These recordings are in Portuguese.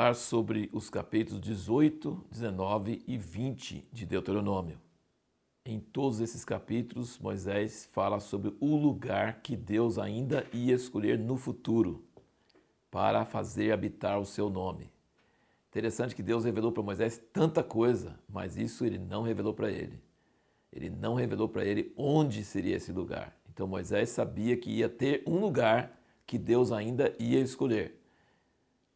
falar sobre os capítulos 18, 19 e 20 de Deuteronômio. Em todos esses capítulos, Moisés fala sobre o lugar que Deus ainda ia escolher no futuro para fazer habitar o seu nome. Interessante que Deus revelou para Moisés tanta coisa, mas isso ele não revelou para ele. Ele não revelou para ele onde seria esse lugar. Então Moisés sabia que ia ter um lugar que Deus ainda ia escolher.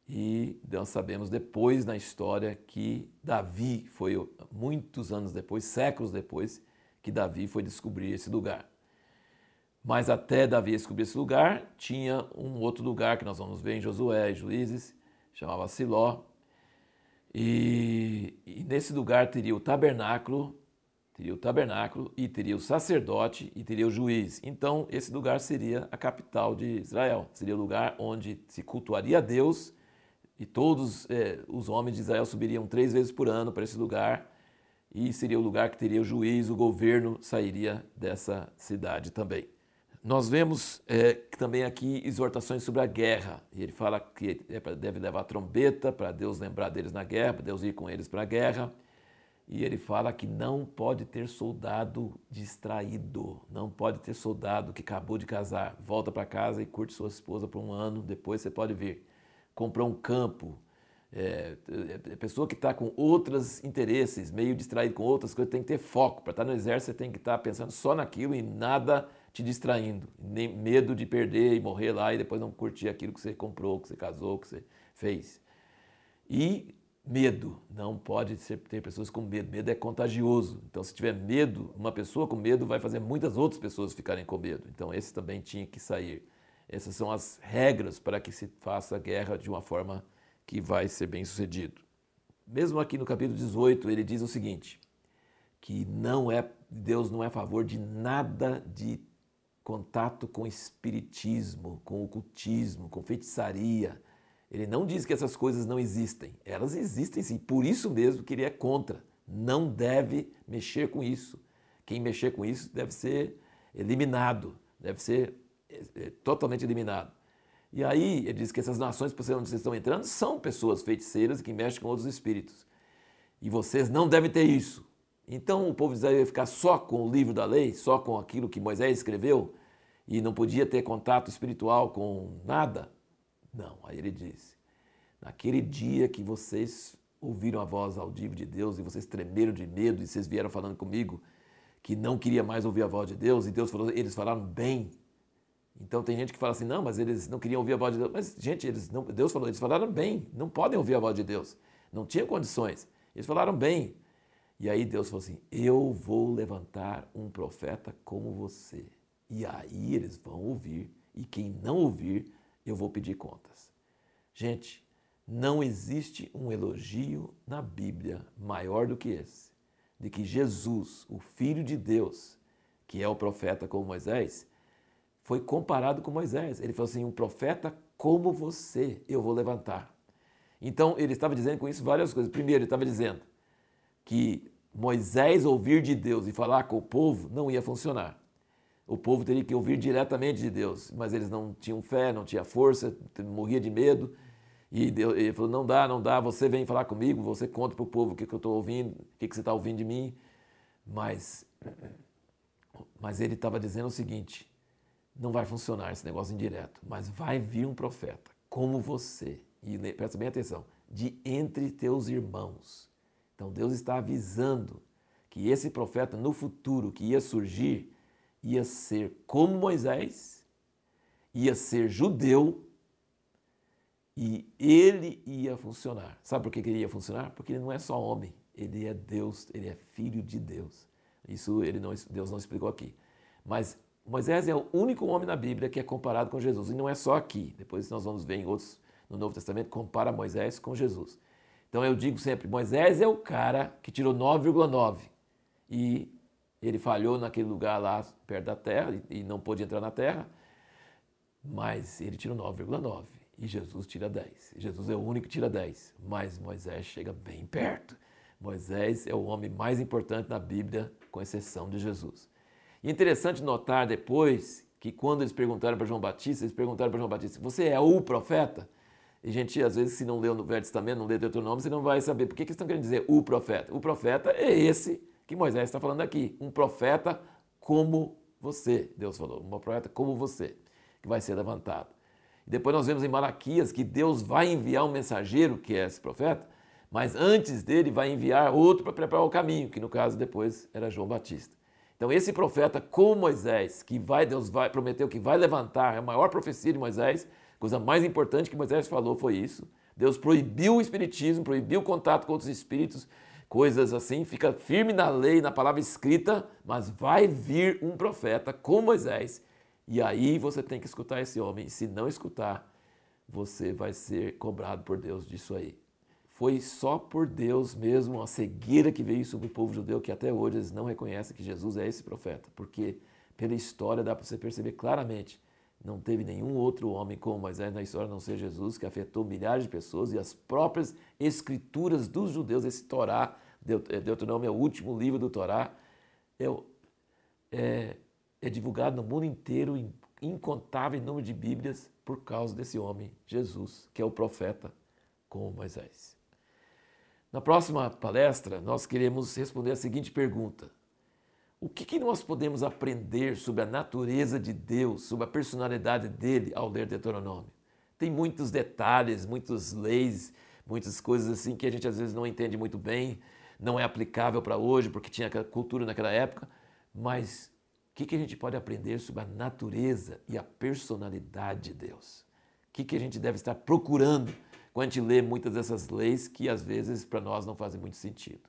E nós sabemos depois na história que Davi foi muitos anos depois, séculos depois, que Davi foi descobrir esse lugar. Mas até Davi descobrir esse lugar, tinha um outro lugar que nós vamos ver em Josué e Juízes, chamava Siló. E, e nesse lugar teria o tabernáculo, teria o tabernáculo e teria o sacerdote e teria o juiz. Então, esse lugar seria a capital de Israel. Seria o lugar onde se cultuaria a Deus e todos é, os homens de Israel subiriam três vezes por ano para esse lugar e seria o lugar que teria o juiz, o governo sairia dessa cidade também. Nós vemos é, também aqui exortações sobre a guerra. E ele fala que é deve levar trombeta para Deus lembrar deles na guerra, para Deus ir com eles para a guerra. E ele fala que não pode ter soldado distraído, não pode ter soldado que acabou de casar, volta para casa e curte sua esposa por um ano, depois você pode vir comprar um campo. É, é pessoa que está com outros interesses, meio distraído com outras coisas, tem que ter foco. Para estar tá no exército, você tem que estar tá pensando só naquilo e nada te distraindo. Nem medo de perder e morrer lá e depois não curtir aquilo que você comprou, que você casou, que você fez. E medo. Não pode ser, ter pessoas com medo. Medo é contagioso. Então, se tiver medo, uma pessoa com medo vai fazer muitas outras pessoas ficarem com medo. Então, esse também tinha que sair. Essas são as regras para que se faça a guerra de uma forma que vai ser bem sucedido. Mesmo aqui no capítulo 18, ele diz o seguinte: que não é Deus não é a favor de nada de contato com espiritismo, com ocultismo, com feitiçaria. Ele não diz que essas coisas não existem. Elas existem sim. Por isso mesmo que ele é contra. Não deve mexer com isso. Quem mexer com isso deve ser eliminado, deve ser totalmente eliminado. E aí ele diz que essas nações, por onde vocês estão entrando, são pessoas feiticeiras que mexem com outros espíritos. E vocês não devem ter isso. Então o povo de Israel ia ficar só com o livro da lei, só com aquilo que Moisés escreveu, e não podia ter contato espiritual com nada? Não. Aí ele disse: naquele dia que vocês ouviram a voz audível de Deus e vocês tremeram de medo e vocês vieram falando comigo que não queria mais ouvir a voz de Deus, e Deus falou, eles falaram bem então tem gente que fala assim, não, mas eles não queriam ouvir a voz de Deus. Mas, gente, eles não, Deus falou, eles falaram bem, não podem ouvir a voz de Deus. Não tinham condições. Eles falaram bem. E aí Deus falou assim: Eu vou levantar um profeta como você. E aí eles vão ouvir. E quem não ouvir, eu vou pedir contas. Gente, não existe um elogio na Bíblia maior do que esse. De que Jesus, o Filho de Deus, que é o profeta como Moisés, foi comparado com Moisés. Ele falou assim: um profeta como você eu vou levantar. Então ele estava dizendo com isso várias coisas. Primeiro, ele estava dizendo que Moisés ouvir de Deus e falar com o povo não ia funcionar. O povo teria que ouvir diretamente de Deus, mas eles não tinham fé, não tinham força, morria de medo. E Deus, ele falou: não dá, não dá, você vem falar comigo, você conta para o povo o que, que eu estou ouvindo, o que, que você está ouvindo de mim. Mas, mas ele estava dizendo o seguinte: não vai funcionar esse negócio indireto, mas vai vir um profeta como você, e presta bem atenção, de entre teus irmãos. Então Deus está avisando que esse profeta no futuro que ia surgir ia ser como Moisés, ia ser judeu e ele ia funcionar. Sabe por que ele ia funcionar? Porque ele não é só homem, ele é Deus, ele é filho de Deus. Isso ele não, Deus não explicou aqui. Mas Moisés é o único homem na Bíblia que é comparado com Jesus. E não é só aqui. Depois nós vamos ver em outros no Novo Testamento, compara Moisés com Jesus. Então eu digo sempre, Moisés é o cara que tirou 9,9 e ele falhou naquele lugar lá perto da terra e não pôde entrar na terra, mas ele tirou 9,9 e Jesus tira 10. Jesus é o único que tira 10, mas Moisés chega bem perto. Moisés é o homem mais importante na Bíblia, com exceção de Jesus. E interessante notar depois que quando eles perguntaram para João Batista, eles perguntaram para João Batista: Você é o profeta? E gente, às vezes, se não lê o Velho Testamento, não lê Deuteronômio, você não vai saber por que, que estão querendo dizer o profeta. O profeta é esse que Moisés está falando aqui. Um profeta como você, Deus falou. Um profeta como você, que vai ser levantado. E depois nós vemos em Malaquias que Deus vai enviar um mensageiro, que é esse profeta, mas antes dele vai enviar outro para preparar o caminho, que no caso depois era João Batista. Então esse profeta como Moisés, que vai Deus vai prometeu que vai levantar, é a maior profecia de Moisés, coisa mais importante que Moisés falou foi isso. Deus proibiu o espiritismo, proibiu o contato com outros espíritos, coisas assim, fica firme na lei, na palavra escrita, mas vai vir um profeta como Moisés e aí você tem que escutar esse homem. Se não escutar, você vai ser cobrado por Deus disso aí. Foi só por Deus mesmo a cegueira que veio sobre o povo judeu que até hoje eles não reconhecem que Jesus é esse profeta, porque pela história dá para você perceber claramente não teve nenhum outro homem como Moisés na história, a não ser Jesus, que afetou milhares de pessoas e as próprias escrituras dos judeus, esse Torá, Deuteronômio é o último livro do Torá, é, é, é divulgado no mundo inteiro em incontável número de Bíblias por causa desse homem, Jesus, que é o profeta como Moisés. Na próxima palestra, nós queremos responder a seguinte pergunta: O que, que nós podemos aprender sobre a natureza de Deus, sobre a personalidade dele ao ler Deuteronômio? Tem muitos detalhes, muitas leis, muitas coisas assim que a gente às vezes não entende muito bem, não é aplicável para hoje porque tinha cultura naquela época, mas o que, que a gente pode aprender sobre a natureza e a personalidade de Deus? O que, que a gente deve estar procurando quando a gente lê muitas dessas leis que às vezes para nós não fazem muito sentido?